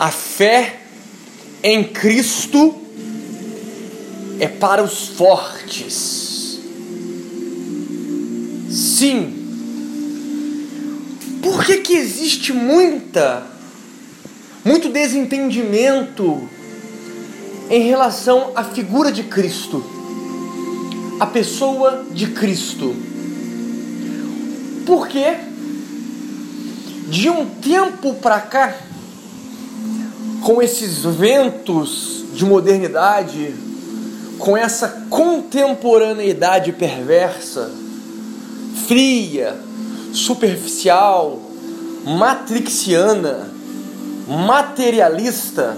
A fé em Cristo é para os fortes. Sim. Por que, que existe muita, muito desentendimento em relação à figura de Cristo, a pessoa de Cristo? Porque de um tempo para cá, com esses ventos de modernidade, com essa contemporaneidade perversa, fria, superficial, matrixiana, materialista,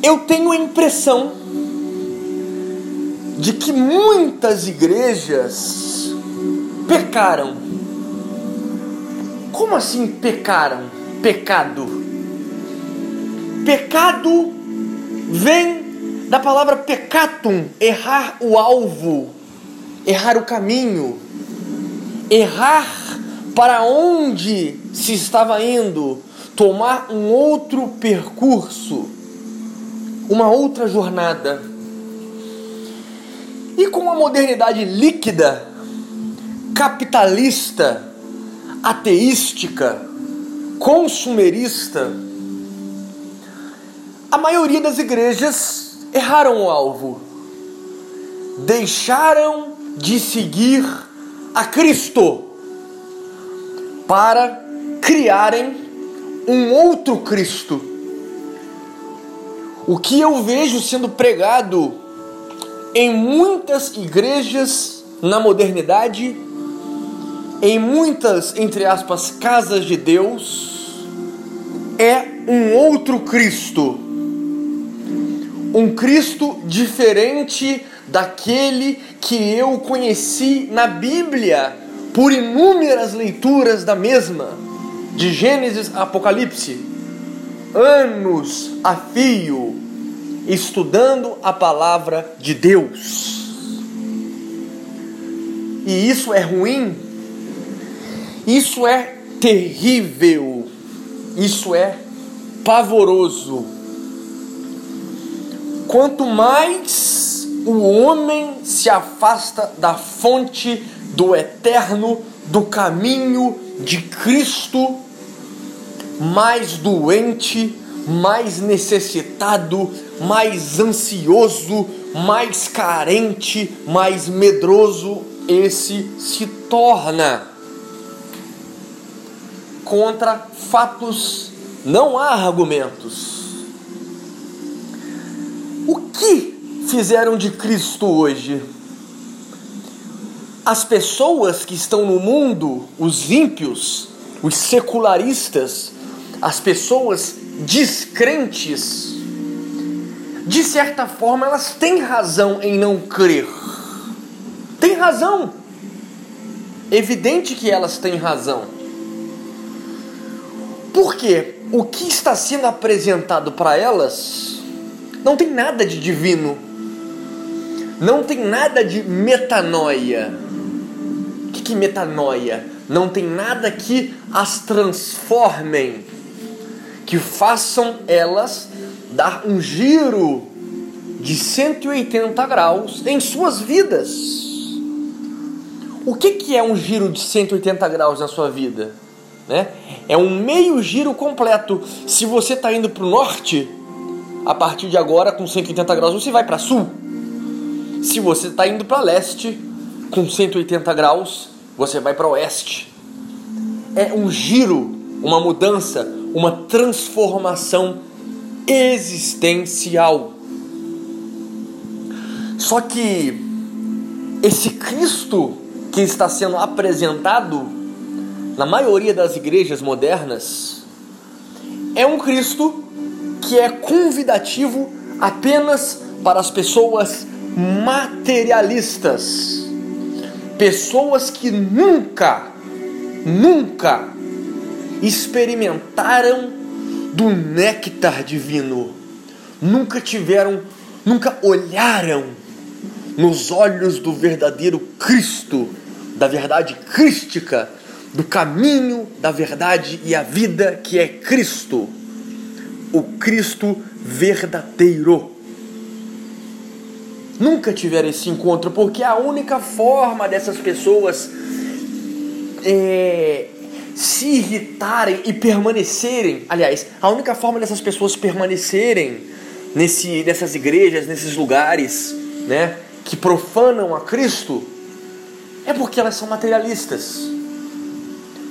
eu tenho a impressão de que muitas igrejas pecaram. Como assim pecaram? Pecado. Pecado vem da palavra pecatum, errar o alvo, errar o caminho, errar para onde se estava indo, tomar um outro percurso, uma outra jornada. E com a modernidade líquida, capitalista, ateística, consumerista, a maioria das igrejas erraram o alvo, deixaram de seguir a Cristo para criarem um outro Cristo. O que eu vejo sendo pregado em muitas igrejas na modernidade, em muitas, entre aspas, casas de Deus, é um outro Cristo um Cristo diferente daquele que eu conheci na Bíblia por inúmeras leituras da mesma, de Gênesis a Apocalipse, anos a fio estudando a palavra de Deus. E isso é ruim, isso é terrível, isso é pavoroso quanto mais o homem se afasta da fonte do eterno, do caminho de Cristo, mais doente, mais necessitado, mais ansioso, mais carente, mais medroso esse se torna. Contra fatos não há argumentos o que fizeram de Cristo hoje? As pessoas que estão no mundo, os ímpios, os secularistas, as pessoas descrentes, de certa forma elas têm razão em não crer. Tem razão. Evidente que elas têm razão. Porque o que está sendo apresentado para elas não tem nada de divino. Não tem nada de metanoia. O que, que é metanoia? Não tem nada que as transformem, que façam elas dar um giro de 180 graus em suas vidas. O que, que é um giro de 180 graus na sua vida? Né? É um meio giro completo. Se você está indo para o norte, a partir de agora, com 180 graus, você vai para sul. Se você está indo para leste, com 180 graus, você vai para oeste. É um giro, uma mudança, uma transformação existencial. Só que esse Cristo que está sendo apresentado na maioria das igrejas modernas é um Cristo que é convidativo apenas para as pessoas materialistas, pessoas que nunca, nunca experimentaram do néctar divino, nunca tiveram, nunca olharam nos olhos do verdadeiro Cristo, da verdade crística, do caminho, da verdade e a vida que é Cristo, o Cristo verdadeiro. Nunca tiveram esse encontro, porque a única forma dessas pessoas é, se irritarem e permanecerem, aliás, a única forma dessas pessoas permanecerem nesse, nessas igrejas, nesses lugares, né, que profanam a Cristo, é porque elas são materialistas.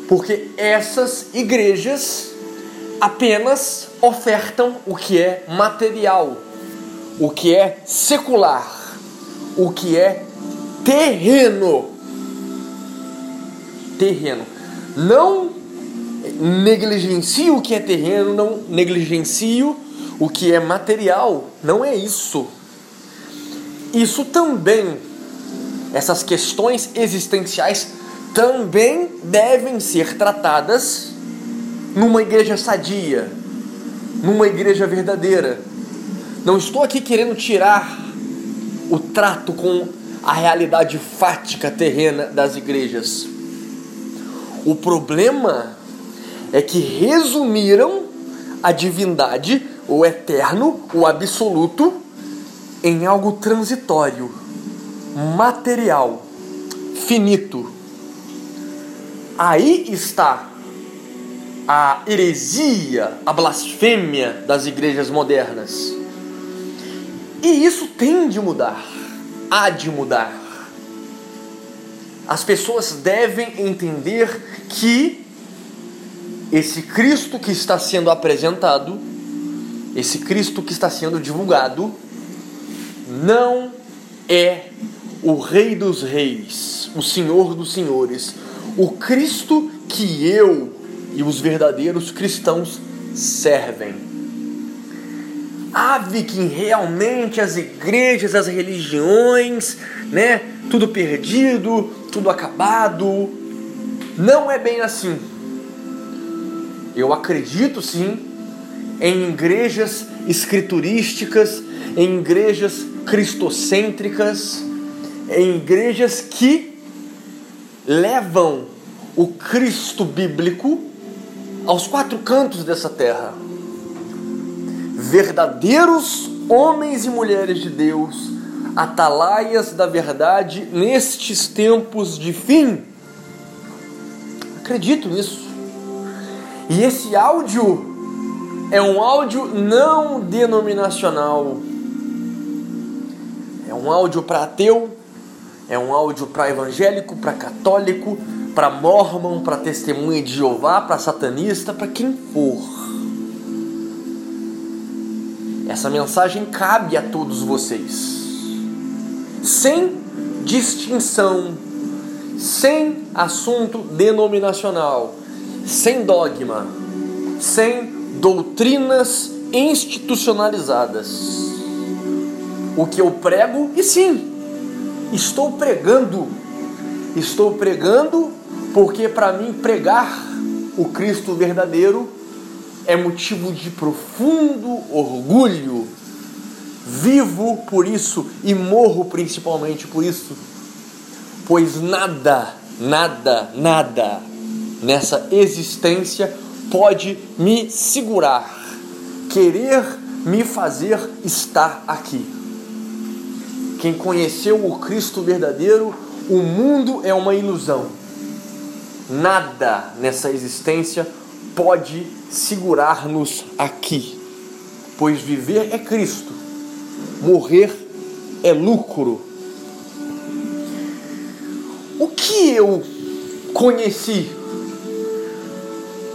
Porque essas igrejas apenas ofertam o que é material, o que é secular, o que é terreno. Terreno. Não negligencio o que é terreno, não negligencio o que é material. Não é isso. Isso também, essas questões existenciais também devem ser tratadas numa igreja sadia, numa igreja verdadeira. Não estou aqui querendo tirar o trato com a realidade fática terrena das igrejas. O problema é que resumiram a divindade, o eterno, o absoluto, em algo transitório, material, finito. Aí está a heresia, a blasfêmia das igrejas modernas. E isso tem de mudar, há de mudar. As pessoas devem entender que esse Cristo que está sendo apresentado, esse Cristo que está sendo divulgado, não é o Rei dos Reis, o Senhor dos Senhores, o Cristo que eu e os verdadeiros cristãos servem. Ave que realmente as igrejas, as religiões, né, tudo perdido, tudo acabado. Não é bem assim. Eu acredito sim em igrejas escriturísticas, em igrejas cristocêntricas, em igrejas que levam o Cristo bíblico aos quatro cantos dessa terra. Verdadeiros homens e mulheres de Deus, atalaias da verdade nestes tempos de fim. Acredito nisso. E esse áudio é um áudio não denominacional. É um áudio para ateu, é um áudio para evangélico, para católico, para mormon, para testemunha de Jeová, para satanista, para quem for. Essa mensagem cabe a todos vocês. Sem distinção, sem assunto denominacional, sem dogma, sem doutrinas institucionalizadas. O que eu prego, e sim, estou pregando, estou pregando porque para mim pregar o Cristo verdadeiro é motivo de profundo orgulho. Vivo por isso e morro principalmente por isso, pois nada, nada, nada nessa existência pode me segurar, querer me fazer estar aqui. Quem conheceu o Cristo verdadeiro, o mundo é uma ilusão Nada nessa existência pode segurar-nos aqui, pois viver é Cristo, morrer é lucro. O que eu conheci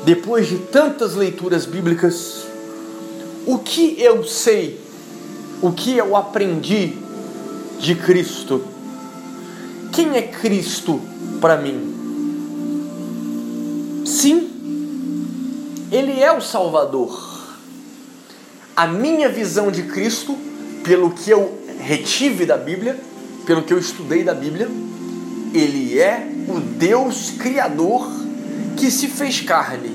depois de tantas leituras bíblicas? O que eu sei? O que eu aprendi de Cristo? Quem é Cristo para mim? Sim, Ele é o Salvador. A minha visão de Cristo, pelo que eu retive da Bíblia, pelo que eu estudei da Bíblia, Ele é o Deus Criador que se fez carne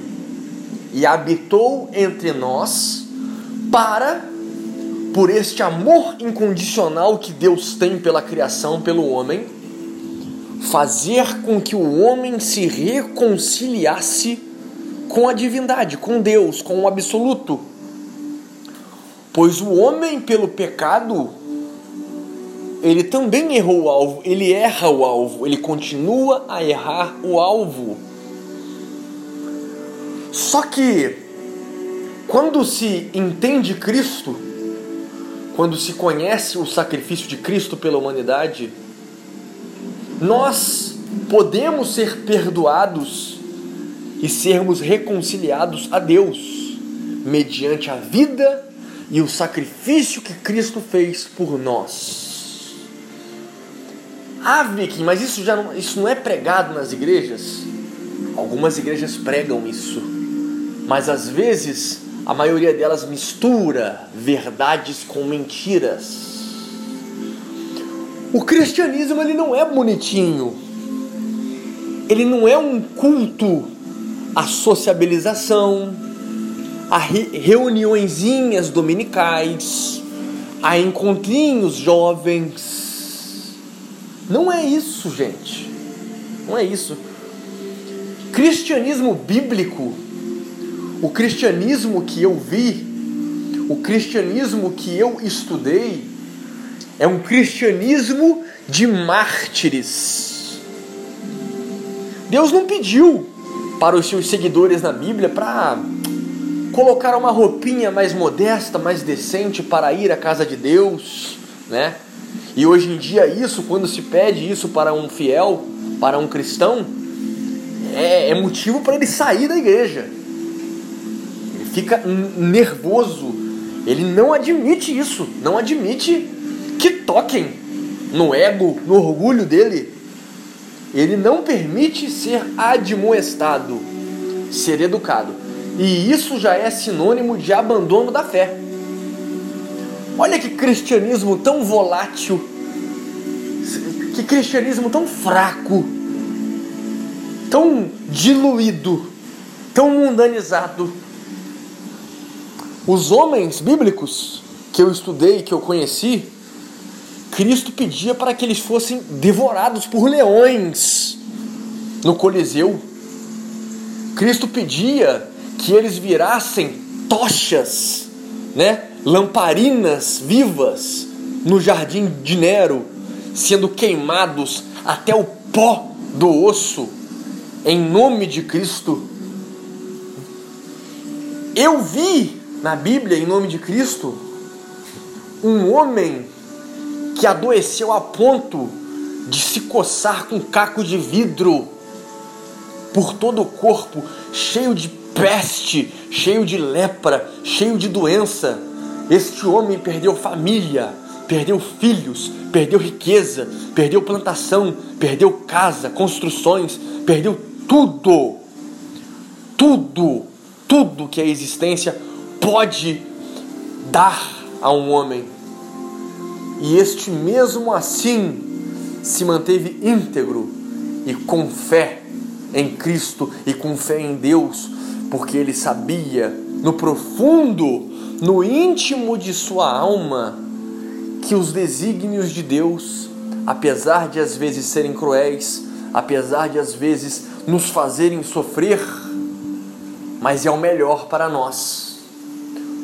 e habitou entre nós para, por este amor incondicional que Deus tem pela criação, pelo homem, fazer com que o homem se reconciliasse com a divindade, com Deus, com o absoluto. Pois o homem, pelo pecado, ele também errou o alvo, ele erra o alvo, ele continua a errar o alvo. Só que, quando se entende Cristo, quando se conhece o sacrifício de Cristo pela humanidade, nós podemos ser perdoados e sermos reconciliados a Deus mediante a vida e o sacrifício que Cristo fez por nós. Ah, Vicky, mas isso já não, isso não é pregado nas igrejas? Algumas igrejas pregam isso, mas às vezes a maioria delas mistura verdades com mentiras. O cristianismo ele não é bonitinho. Ele não é um culto à sociabilização, a re reuniõezinhas dominicais, a encontrinhos jovens. Não é isso, gente. Não é isso. Cristianismo bíblico o cristianismo que eu vi, o cristianismo que eu estudei, é um cristianismo de mártires. Deus não pediu para os seus seguidores na Bíblia para colocar uma roupinha mais modesta, mais decente para ir à casa de Deus, né? E hoje em dia isso, quando se pede isso para um fiel, para um cristão, é, é motivo para ele sair da igreja fica nervoso. Ele não admite isso, não admite que toquem no ego, no orgulho dele. Ele não permite ser admoestado, ser educado. E isso já é sinônimo de abandono da fé. Olha que cristianismo tão volátil, que cristianismo tão fraco, tão diluído, tão mundanizado os homens bíblicos que eu estudei, que eu conheci, Cristo pedia para que eles fossem devorados por leões no Coliseu. Cristo pedia que eles virassem tochas, né? lamparinas vivas no jardim de Nero, sendo queimados até o pó do osso, em nome de Cristo. Eu vi na Bíblia, em nome de Cristo, um homem que adoeceu a ponto de se coçar com caco de vidro por todo o corpo, cheio de peste, cheio de lepra, cheio de doença. Este homem perdeu família, perdeu filhos, perdeu riqueza, perdeu plantação, perdeu casa, construções, perdeu tudo. Tudo, tudo que é existência pode dar a um homem. E este mesmo assim se manteve íntegro e com fé em Cristo e com fé em Deus, porque ele sabia no profundo, no íntimo de sua alma, que os desígnios de Deus, apesar de às vezes serem cruéis, apesar de às vezes nos fazerem sofrer, mas é o melhor para nós.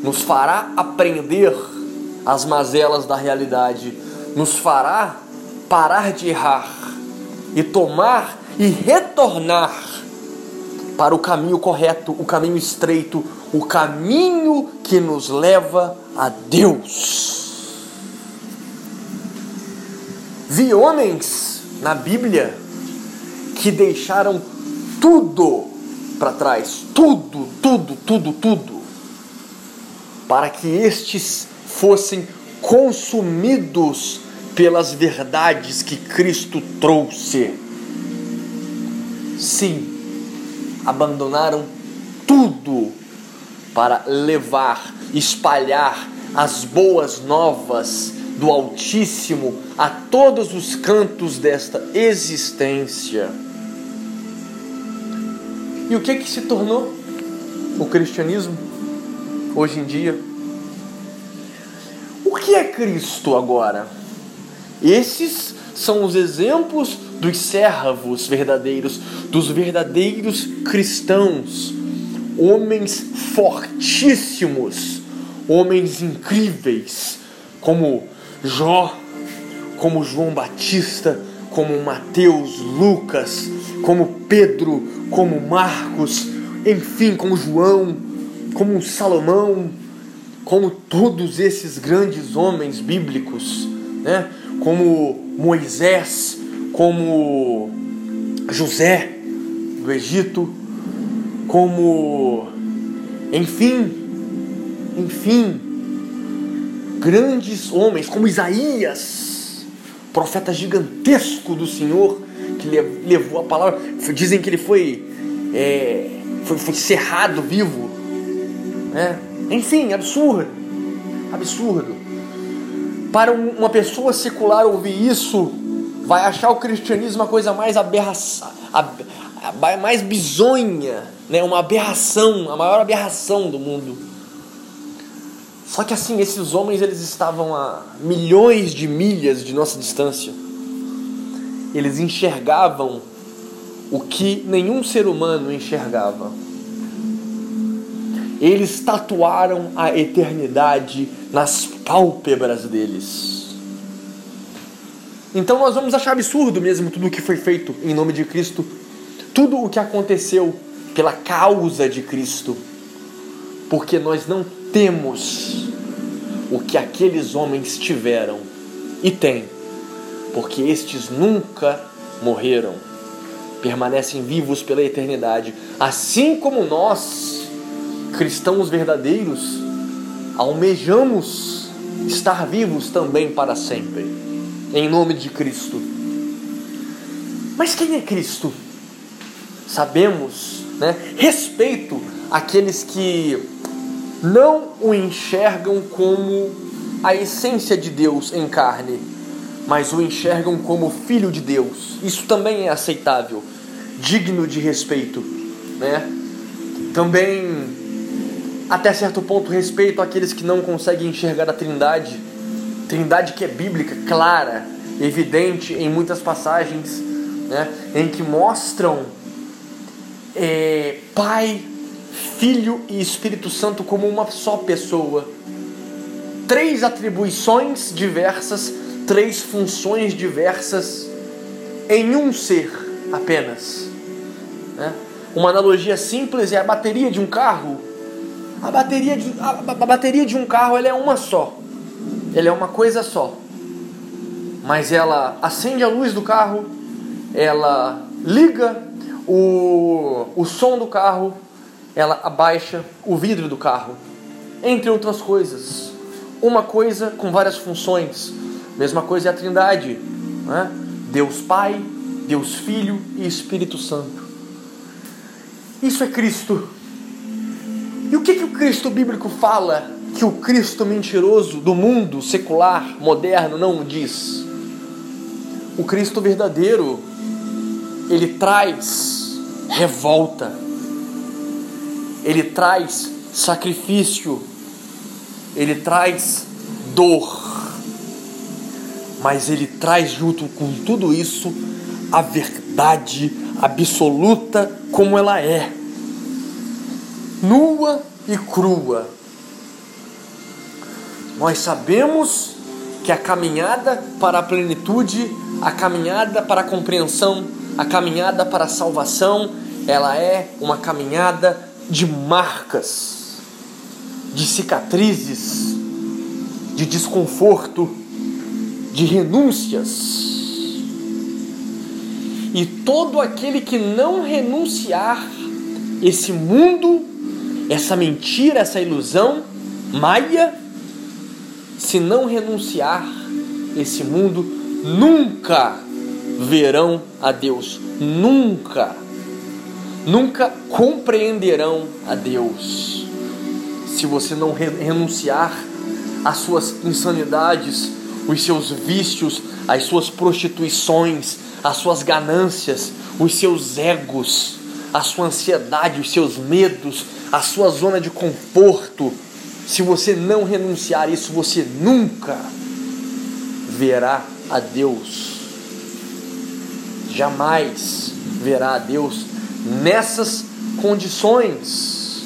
Nos fará aprender as mazelas da realidade, nos fará parar de errar e tomar e retornar para o caminho correto, o caminho estreito, o caminho que nos leva a Deus. Vi homens na Bíblia que deixaram tudo para trás, tudo, tudo, tudo, tudo para que estes fossem consumidos pelas verdades que Cristo trouxe. Sim, abandonaram tudo para levar, espalhar as boas novas do Altíssimo a todos os cantos desta existência. E o que que se tornou o cristianismo? hoje em dia. O que é Cristo agora? Esses são os exemplos dos servos verdadeiros, dos verdadeiros cristãos, homens fortíssimos, homens incríveis, como Jó, como João Batista, como Mateus, Lucas, como Pedro, como Marcos, enfim, como João, como Salomão, como todos esses grandes homens bíblicos, né? como Moisés, como José do Egito, como, enfim, enfim, grandes homens como Isaías, profeta gigantesco do Senhor, que levou a palavra. Dizem que ele foi, é, foi, foi cerrado vivo. Né? Enfim, absurdo. Absurdo. Para uma pessoa secular ouvir isso, vai achar o cristianismo a coisa mais aberração, mais bizonha, né? uma aberração, a maior aberração do mundo. Só que assim, esses homens eles estavam a milhões de milhas de nossa distância. Eles enxergavam o que nenhum ser humano enxergava. Eles tatuaram a eternidade nas pálpebras deles. Então nós vamos achar absurdo mesmo tudo o que foi feito em nome de Cristo, tudo o que aconteceu pela causa de Cristo, porque nós não temos o que aqueles homens tiveram e têm, porque estes nunca morreram, permanecem vivos pela eternidade, assim como nós, cristãos verdadeiros, almejamos estar vivos também para sempre, em nome de Cristo. Mas quem é Cristo? Sabemos, né? Respeito aqueles que não o enxergam como a essência de Deus em carne, mas o enxergam como filho de Deus. Isso também é aceitável, digno de respeito, né? Também até certo ponto respeito àqueles que não conseguem enxergar a Trindade, Trindade que é bíblica, clara, evidente em muitas passagens, né? Em que mostram é, Pai, Filho e Espírito Santo como uma só pessoa. Três atribuições diversas, três funções diversas em um ser apenas. Né? Uma analogia simples é a bateria de um carro. A bateria de, a, a bateria de um carro ela é uma só. Ela é uma coisa só. Mas ela acende a luz do carro, ela liga o, o som do carro, ela abaixa o vidro do carro, entre outras coisas. Uma coisa com várias funções. Mesma coisa é a Trindade, né? Deus Pai, Deus Filho e Espírito Santo. Isso é Cristo. Que o Cristo bíblico fala que o Cristo mentiroso do mundo secular, moderno, não diz? O Cristo verdadeiro, ele traz revolta. Ele traz sacrifício, ele traz dor, mas ele traz junto com tudo isso a verdade absoluta como ela é, nua e crua. Nós sabemos que a caminhada para a plenitude, a caminhada para a compreensão, a caminhada para a salvação, ela é uma caminhada de marcas, de cicatrizes, de desconforto, de renúncias. E todo aquele que não renunciar esse mundo, essa mentira, essa ilusão, maia, se não renunciar esse mundo, nunca verão a Deus, nunca nunca compreenderão a Deus. Se você não renunciar às suas insanidades, os seus vícios, as suas prostituições, as suas ganâncias, os seus egos, a sua ansiedade, os seus medos, a sua zona de conforto, se você não renunciar isso, você nunca verá a Deus. jamais verá a Deus nessas condições.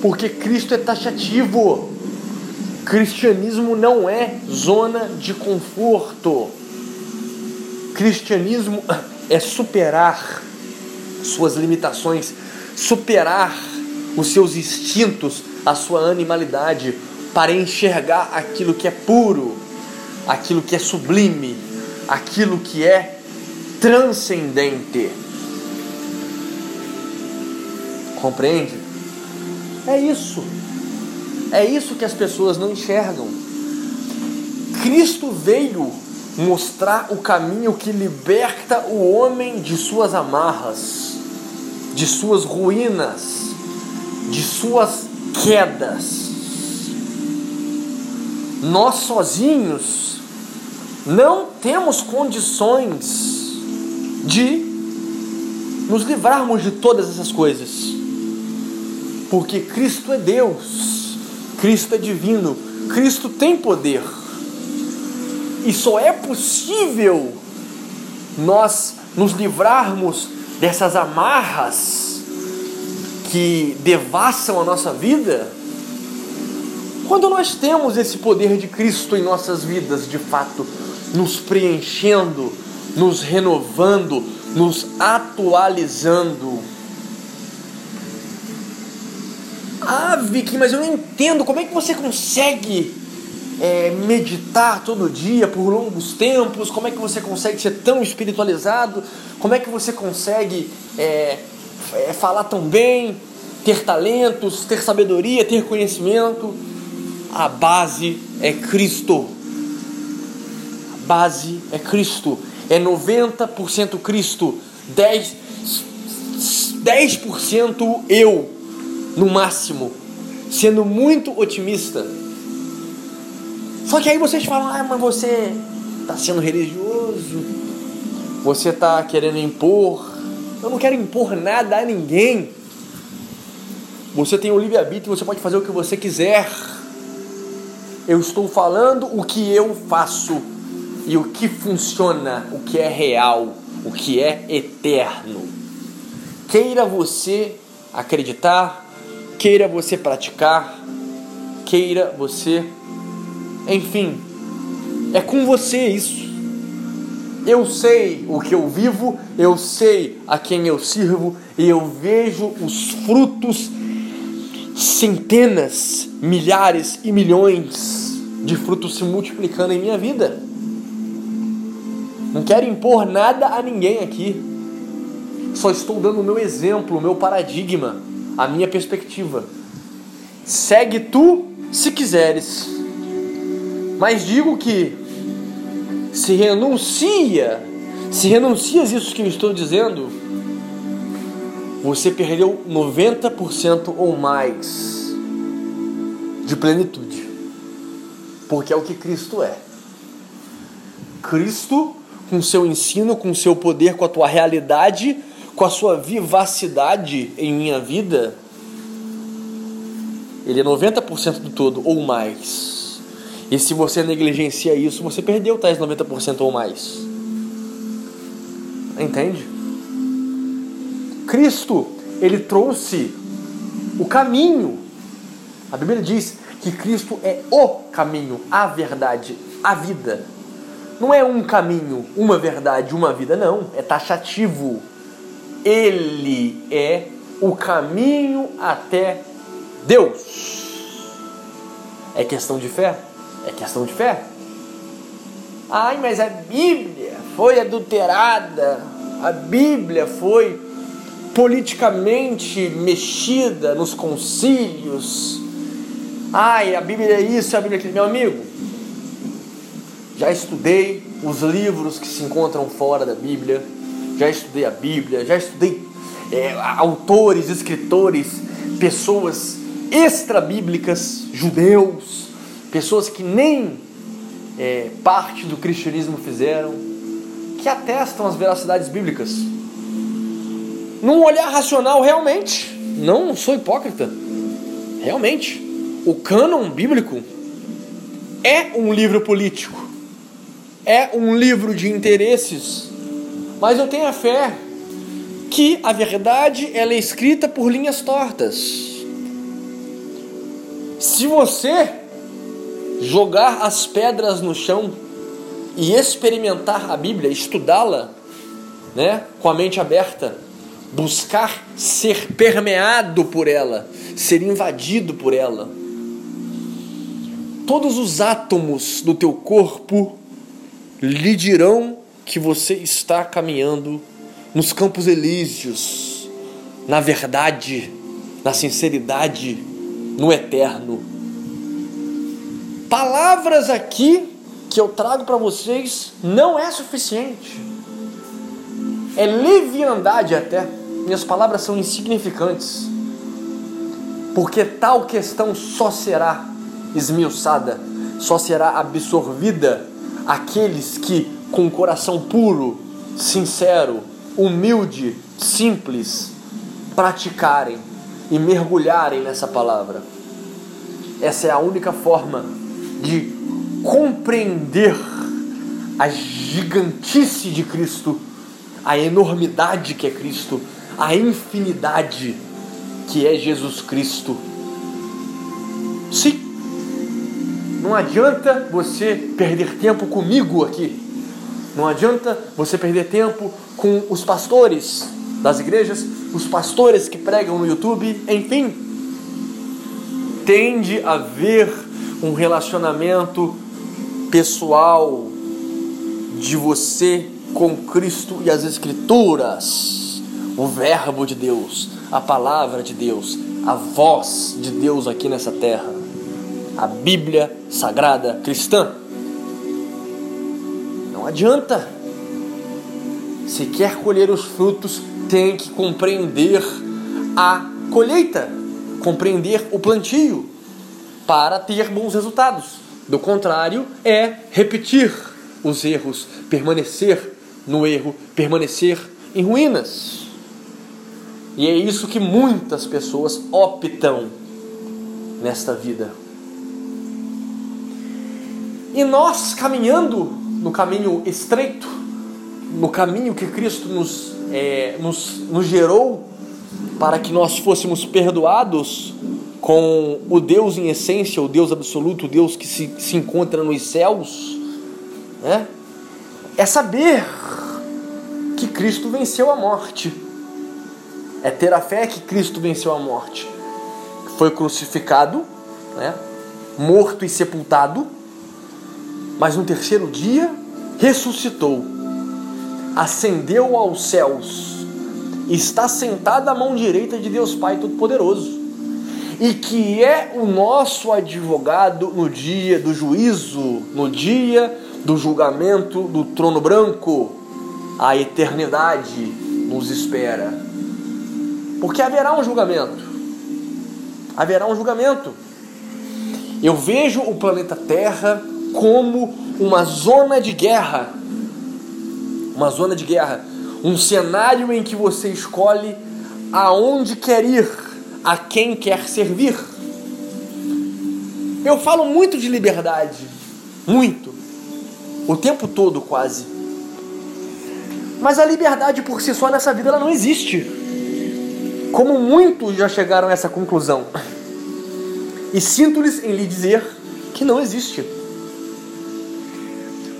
Porque Cristo é taxativo. Cristianismo não é zona de conforto. Cristianismo é superar suas limitações, superar os seus instintos, a sua animalidade, para enxergar aquilo que é puro, aquilo que é sublime, aquilo que é transcendente. Compreende? É isso. É isso que as pessoas não enxergam. Cristo veio mostrar o caminho que liberta o homem de suas amarras, de suas ruínas, de suas quedas. Nós sozinhos não temos condições de nos livrarmos de todas essas coisas, porque Cristo é Deus, Cristo é divino, Cristo tem poder. E só é possível nós nos livrarmos dessas amarras que devassam a nossa vida quando nós temos esse poder de Cristo em nossas vidas, de fato, nos preenchendo, nos renovando, nos atualizando. Ah, Vicky, mas eu não entendo como é que você consegue é, meditar todo dia por longos tempos? Como é que você consegue ser tão espiritualizado? Como é que você consegue é, é, falar tão bem, ter talentos, ter sabedoria, ter conhecimento? A base é Cristo. A base é Cristo. É 90% Cristo, 10%, 10 eu, no máximo, sendo muito otimista só que aí vocês falam, ah, mas você está sendo religioso, você está querendo impor. Eu não quero impor nada a ninguém. Você tem o livre-arbítrio, você pode fazer o que você quiser. Eu estou falando o que eu faço e o que funciona, o que é real, o que é eterno. Queira você acreditar, queira você praticar, queira você enfim, é com você isso. Eu sei o que eu vivo, eu sei a quem eu sirvo e eu vejo os frutos, centenas, milhares e milhões de frutos se multiplicando em minha vida. Não quero impor nada a ninguém aqui. Só estou dando o meu exemplo, o meu paradigma, a minha perspectiva. Segue tu se quiseres mas digo que se renuncia, se renuncias isso que eu estou dizendo, você perdeu 90% ou mais de plenitude. Porque é o que Cristo é. Cristo, com seu ensino, com seu poder, com a tua realidade, com a sua vivacidade em minha vida, ele é 90% do todo ou mais. E se você negligencia isso, você perdeu tais 90% ou mais. Entende? Cristo, ele trouxe o caminho. A Bíblia diz que Cristo é o caminho, a verdade, a vida. Não é um caminho, uma verdade, uma vida, não. É taxativo. Ele é o caminho até Deus. É questão de fé? É questão de fé. Ai, mas a Bíblia foi adulterada, a Bíblia foi politicamente mexida nos concílios. Ai, a Bíblia é isso, a Bíblia é aquilo. Meu amigo, já estudei os livros que se encontram fora da Bíblia, já estudei a Bíblia, já estudei é, autores, escritores, pessoas extra-bíblicas, judeus, pessoas que nem é, parte do cristianismo fizeram, que atestam as veracidades bíblicas. Num olhar racional, realmente, não sou hipócrita, realmente, o cânon bíblico é um livro político, é um livro de interesses, Mas eu tenho a fé que a verdade ela é escrita por linhas tortas. Se você jogar as pedras no chão e experimentar a Bíblia, estudá-la, né, com a mente aberta, buscar ser permeado por ela, ser invadido por ela. Todos os átomos do teu corpo lhe dirão que você está caminhando nos campos elíseos, na verdade, na sinceridade, no eterno. Palavras aqui que eu trago para vocês não é suficiente. É leviandade até. Minhas palavras são insignificantes. Porque tal questão só será esmiuçada, só será absorvida aqueles que, com coração puro, sincero, humilde, simples, praticarem e mergulharem nessa palavra. Essa é a única forma de compreender a gigantice de Cristo, a enormidade que é Cristo, a infinidade que é Jesus Cristo. Sim, não adianta você perder tempo comigo aqui. Não adianta você perder tempo com os pastores das igrejas, os pastores que pregam no YouTube, enfim. Tende a haver um relacionamento pessoal de você com Cristo e as Escrituras, o Verbo de Deus, a palavra de Deus, a voz de Deus aqui nessa terra, a Bíblia Sagrada Cristã. Não adianta. Se quer colher os frutos, tem que compreender a colheita, compreender o plantio, para ter bons resultados. Do contrário, é repetir os erros, permanecer no erro, permanecer em ruínas. E é isso que muitas pessoas optam nesta vida. E nós caminhando no caminho estreito, no caminho que Cristo nos, é, nos, nos gerou para que nós fôssemos perdoados com o Deus em essência, o Deus absoluto, o Deus que se, se encontra nos céus, né? é saber que Cristo venceu a morte. É ter a fé que Cristo venceu a morte. Foi crucificado, né? morto e sepultado, mas no terceiro dia ressuscitou, ascendeu aos céus, está sentado à mão direita de Deus Pai Todo-Poderoso e que é o nosso advogado no dia do juízo, no dia do julgamento do trono branco. A eternidade nos espera. Porque haverá um julgamento. Haverá um julgamento. Eu vejo o planeta Terra como uma zona de guerra. Uma zona de guerra. Um cenário em que você escolhe aonde quer ir a quem quer servir. Eu falo muito de liberdade, muito, o tempo todo quase. Mas a liberdade por si só nessa vida ela não existe. Como muitos já chegaram a essa conclusão. E sinto-lhes em lhe dizer que não existe.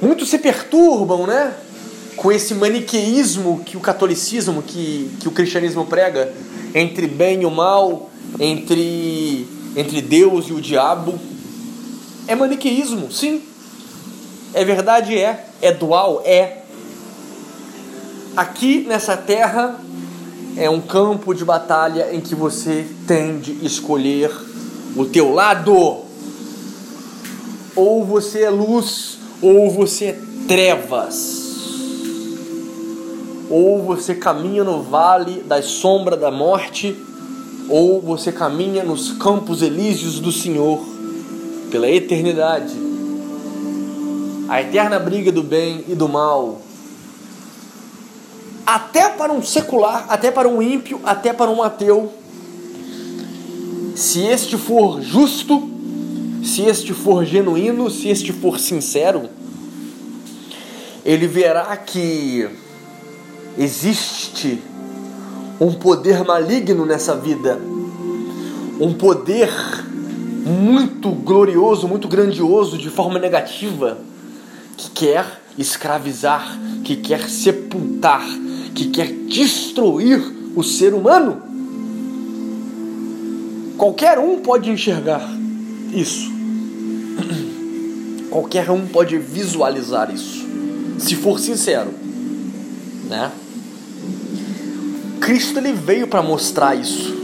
Muitos se perturbam, né? Com esse maniqueísmo que o catolicismo, que, que o cristianismo prega entre bem e o mal, entre, entre Deus e o diabo. É maniqueísmo, sim. É verdade, é. É dual, é. Aqui nessa terra é um campo de batalha em que você tem de escolher o teu lado. Ou você é luz, ou você é trevas ou você caminha no vale da sombra da morte, ou você caminha nos campos elíseos do Senhor pela eternidade. A eterna briga do bem e do mal. Até para um secular, até para um ímpio, até para um ateu. Se este for justo, se este for genuíno, se este for sincero, ele verá que existe um poder maligno nessa vida, um poder muito glorioso, muito grandioso de forma negativa, que quer escravizar, que quer sepultar, que quer destruir o ser humano. Qualquer um pode enxergar isso. Qualquer um pode visualizar isso, se for sincero, né? Cristo ele veio para mostrar isso.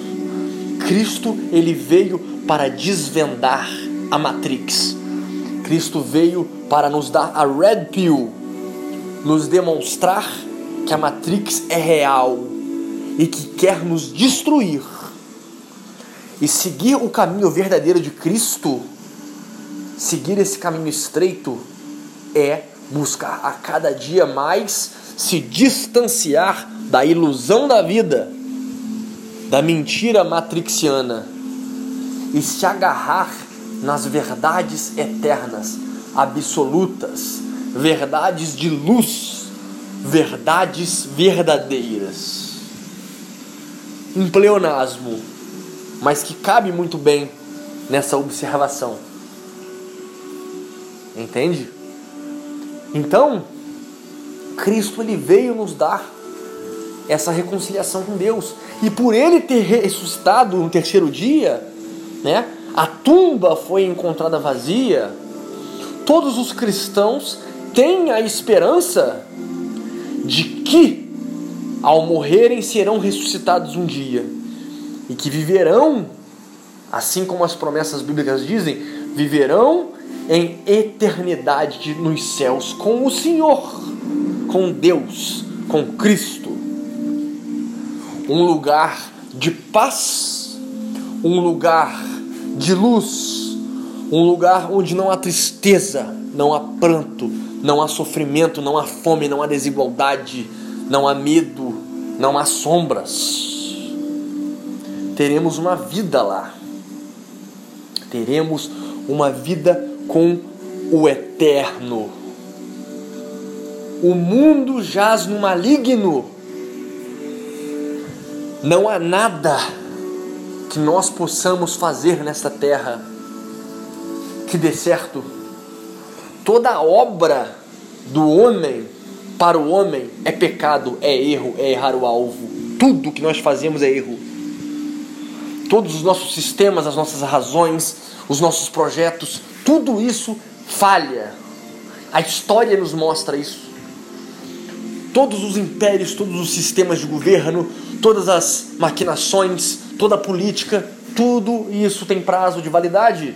Cristo ele veio para desvendar a Matrix. Cristo veio para nos dar a red pill, nos demonstrar que a Matrix é real e que quer nos destruir. E seguir o caminho verdadeiro de Cristo, seguir esse caminho estreito, é buscar a cada dia mais se distanciar da ilusão da vida, da mentira matrixiana e se agarrar nas verdades eternas, absolutas, verdades de luz, verdades verdadeiras. Um pleonasmo, mas que cabe muito bem nessa observação. Entende? Então, Cristo ele veio nos dar essa reconciliação com Deus. E por ele ter ressuscitado no terceiro dia, né, a tumba foi encontrada vazia, todos os cristãos têm a esperança de que, ao morrerem, serão ressuscitados um dia. E que viverão, assim como as promessas bíblicas dizem, viverão em eternidade nos céus com o Senhor, com Deus, com Cristo um lugar de paz, um lugar de luz, um lugar onde não há tristeza, não há pranto, não há sofrimento, não há fome, não há desigualdade, não há medo, não há sombras. Teremos uma vida lá. Teremos uma vida com o eterno. O mundo jaz no maligno não há nada que nós possamos fazer nesta terra que dê certo. Toda obra do homem para o homem é pecado, é erro, é errar o alvo. Tudo que nós fazemos é erro. Todos os nossos sistemas, as nossas razões, os nossos projetos, tudo isso falha. A história nos mostra isso. Todos os impérios, todos os sistemas de governo, todas as maquinações, toda a política, tudo isso tem prazo de validade.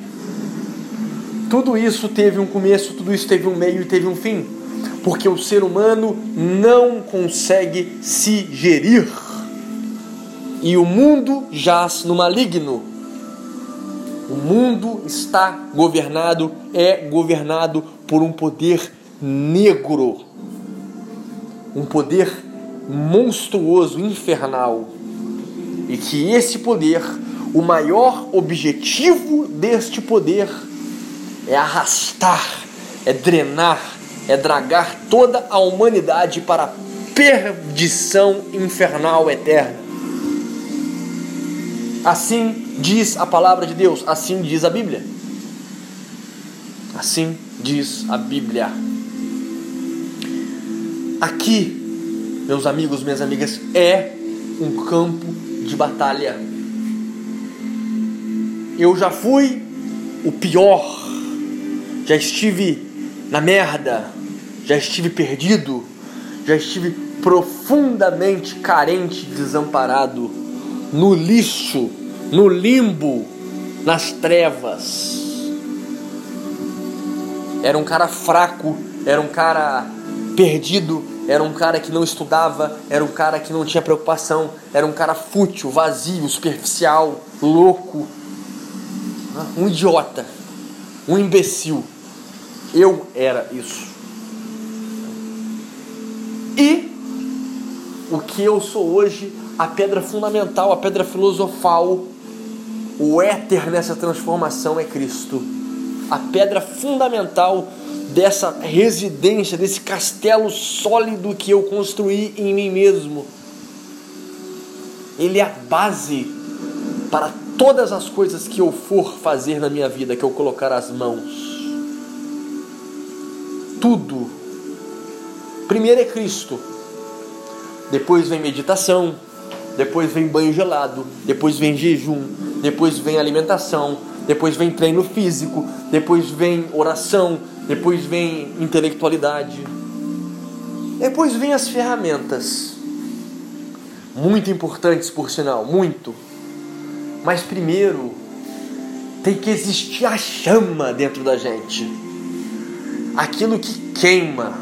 Tudo isso teve um começo, tudo isso teve um meio e teve um fim. Porque o ser humano não consegue se gerir. E o mundo jaz no maligno. O mundo está governado, é governado por um poder negro. Um poder monstruoso, infernal. E que esse poder, o maior objetivo deste poder é arrastar, é drenar, é dragar toda a humanidade para a perdição infernal eterna. Assim diz a palavra de Deus, assim diz a Bíblia. Assim diz a Bíblia. Aqui meus amigos, minhas amigas, é um campo de batalha. Eu já fui o pior, já estive na merda, já estive perdido, já estive profundamente carente, desamparado, no lixo, no limbo, nas trevas. Era um cara fraco, era um cara perdido, era um cara que não estudava, era um cara que não tinha preocupação, era um cara fútil, vazio, superficial, louco, um idiota, um imbecil. Eu era isso. E o que eu sou hoje, a pedra fundamental, a pedra filosofal, o éter nessa transformação é Cristo. A pedra fundamental dessa residência, desse castelo sólido que eu construí em mim mesmo. Ele é a base para todas as coisas que eu for fazer na minha vida, que eu colocar as mãos. Tudo. Primeiro é Cristo. Depois vem meditação, depois vem banho gelado, depois vem jejum, depois vem alimentação, depois vem treino físico, depois vem oração, depois vem intelectualidade. Depois vem as ferramentas. Muito importantes, por sinal, muito. Mas primeiro tem que existir a chama dentro da gente. Aquilo que queima,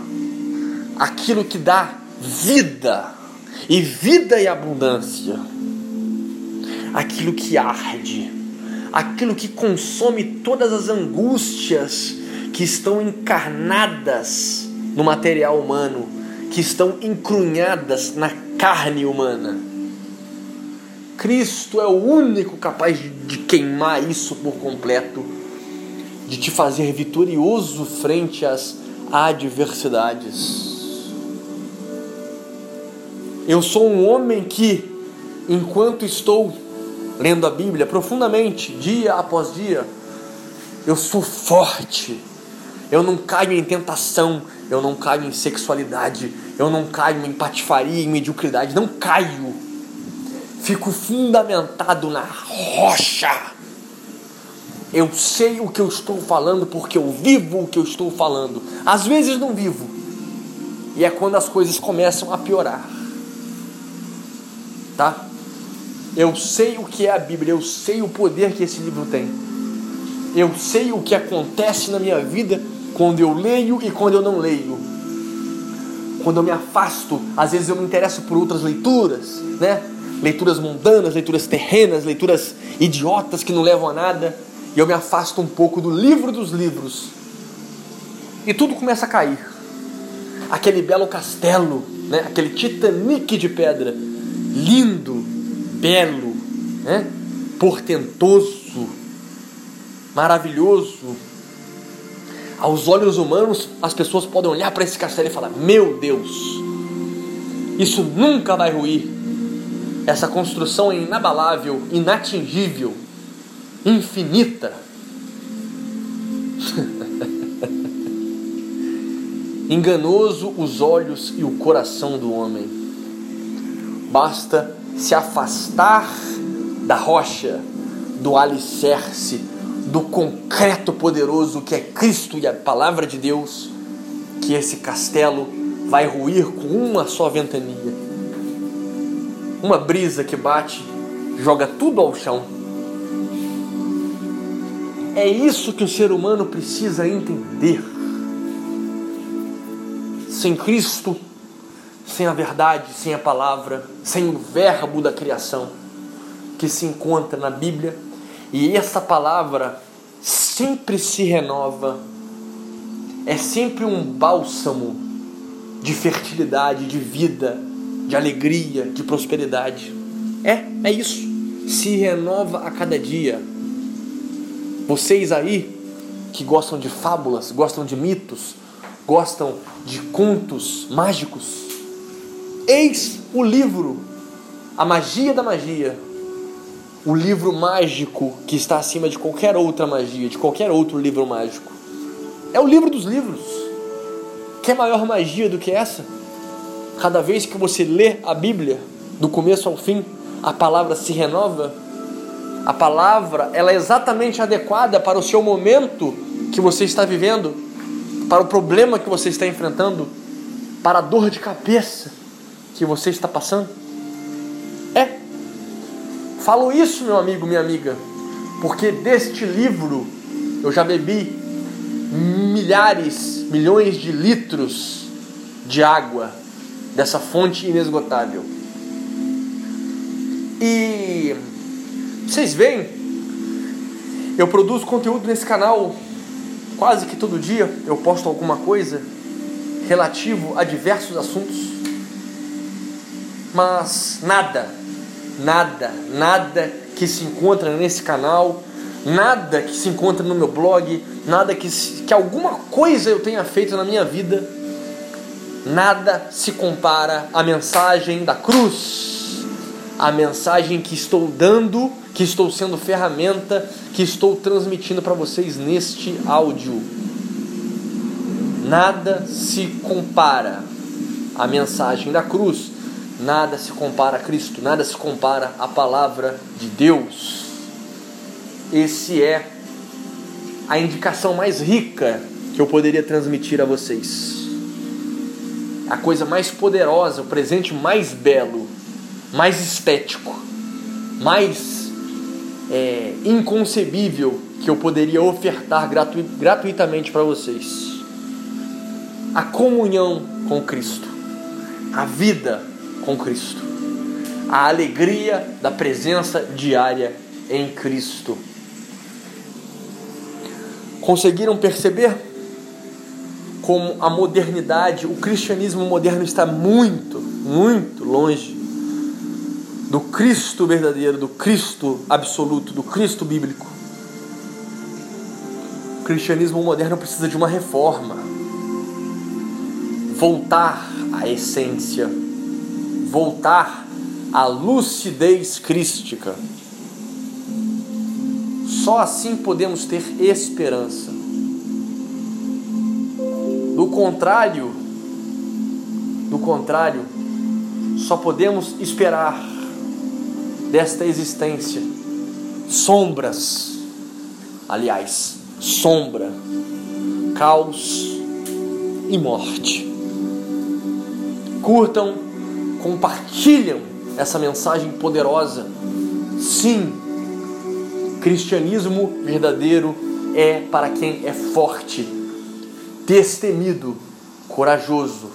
aquilo que dá vida, e vida e abundância. Aquilo que arde, aquilo que consome todas as angústias que estão encarnadas no material humano, que estão encrunhadas na carne humana. Cristo é o único capaz de queimar isso por completo, de te fazer vitorioso frente às adversidades. Eu sou um homem que, enquanto estou lendo a Bíblia profundamente, dia após dia, eu sou forte eu não caio em tentação, eu não caio em sexualidade, eu não caio em patifaria, em mediocridade, não caio. Fico fundamentado na rocha. Eu sei o que eu estou falando porque eu vivo o que eu estou falando. Às vezes não vivo. E é quando as coisas começam a piorar. Tá? Eu sei o que é a Bíblia, eu sei o poder que esse livro tem. Eu sei o que acontece na minha vida quando eu leio e quando eu não leio. Quando eu me afasto, às vezes eu me interesso por outras leituras, né? Leituras mundanas, leituras terrenas, leituras idiotas que não levam a nada, e eu me afasto um pouco do livro dos livros. E tudo começa a cair. Aquele belo castelo, né? Aquele Titanic de pedra, lindo, belo, né? Portentoso, maravilhoso, aos olhos humanos, as pessoas podem olhar para esse castelo e falar: Meu Deus, isso nunca vai ruir. Essa construção é inabalável, inatingível, infinita. Enganoso os olhos e o coração do homem. Basta se afastar da rocha, do alicerce, do concreto poderoso que é Cristo e a palavra de Deus, que esse castelo vai ruir com uma só ventania. Uma brisa que bate, joga tudo ao chão. É isso que o ser humano precisa entender. Sem Cristo, sem a verdade, sem a palavra, sem o verbo da criação que se encontra na Bíblia, e essa palavra sempre se renova, é sempre um bálsamo de fertilidade, de vida, de alegria, de prosperidade. É, é isso. Se renova a cada dia. Vocês aí que gostam de fábulas, gostam de mitos, gostam de contos mágicos, eis o livro, a magia da magia, o livro mágico que está acima de qualquer outra magia, de qualquer outro livro mágico. É o livro dos livros. Quer maior magia do que essa? Cada vez que você lê a Bíblia, do começo ao fim, a palavra se renova. A palavra ela é exatamente adequada para o seu momento que você está vivendo, para o problema que você está enfrentando, para a dor de cabeça que você está passando. É Falo isso, meu amigo, minha amiga, porque deste livro eu já bebi milhares, milhões de litros de água dessa fonte inesgotável. E vocês veem, eu produzo conteúdo nesse canal quase que todo dia, eu posto alguma coisa relativo a diversos assuntos, mas nada nada, nada que se encontra nesse canal nada que se encontra no meu blog, nada que, que alguma coisa eu tenha feito na minha vida, nada se compara à mensagem da cruz, a mensagem que estou dando, que estou sendo ferramenta, que estou transmitindo para vocês neste áudio. Nada se compara à mensagem da cruz, nada se compara a Cristo, nada se compara à palavra de Deus esse é a indicação mais rica que eu poderia transmitir a vocês. A coisa mais poderosa, o presente mais belo, mais estético, mais é, inconcebível que eu poderia ofertar gratu gratuitamente para vocês. A comunhão com Cristo, a vida com Cristo, a alegria da presença diária em Cristo. Conseguiram perceber como a modernidade, o cristianismo moderno está muito, muito longe do Cristo verdadeiro, do Cristo absoluto, do Cristo bíblico. O cristianismo moderno precisa de uma reforma. Voltar à essência, voltar à lucidez crística. Só assim podemos ter esperança. Do contrário, do contrário, só podemos esperar desta existência sombras. Aliás, sombra, caos e morte. Curtam, compartilham essa mensagem poderosa. Sim, Cristianismo verdadeiro é para quem é forte, destemido, corajoso,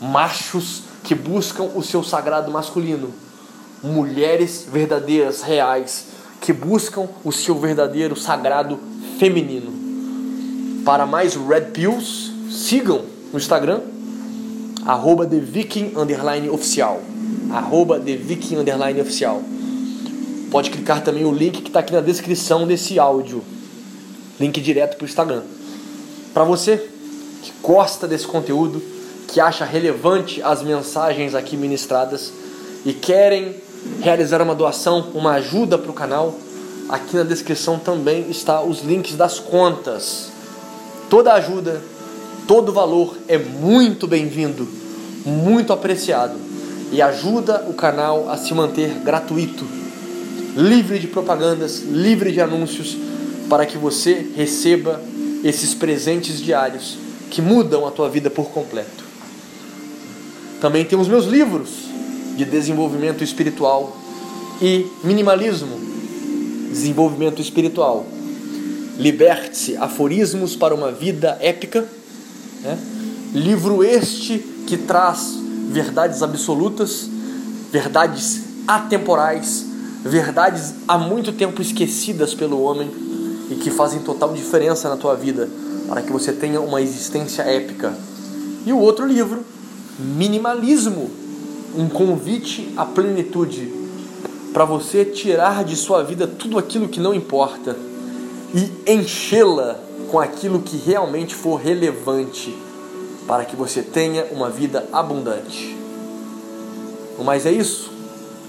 machos que buscam o seu sagrado masculino, mulheres verdadeiras, reais, que buscam o seu verdadeiro sagrado feminino. Para mais Red Pills, sigam no Instagram, arroba Oficial. Arroba Oficial pode clicar também o link que está aqui na descrição desse áudio. Link direto para o Instagram. Para você que gosta desse conteúdo, que acha relevante as mensagens aqui ministradas e querem realizar uma doação, uma ajuda para o canal, aqui na descrição também está os links das contas. Toda ajuda, todo valor é muito bem-vindo, muito apreciado e ajuda o canal a se manter gratuito livre de propagandas, livre de anúncios, para que você receba esses presentes diários que mudam a tua vida por completo. Também temos meus livros de desenvolvimento espiritual e minimalismo, desenvolvimento espiritual. Liberte-se, aforismos para uma vida épica. Né? Livro este que traz verdades absolutas, verdades atemporais, verdades há muito tempo esquecidas pelo homem e que fazem total diferença na tua vida para que você tenha uma existência épica. E o outro livro, Minimalismo, um convite à plenitude para você tirar de sua vida tudo aquilo que não importa e enchê-la com aquilo que realmente for relevante para que você tenha uma vida abundante. Mas é isso.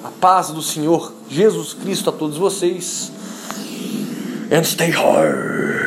A paz do Senhor Jesus Cristo a todos vocês. And stay hard.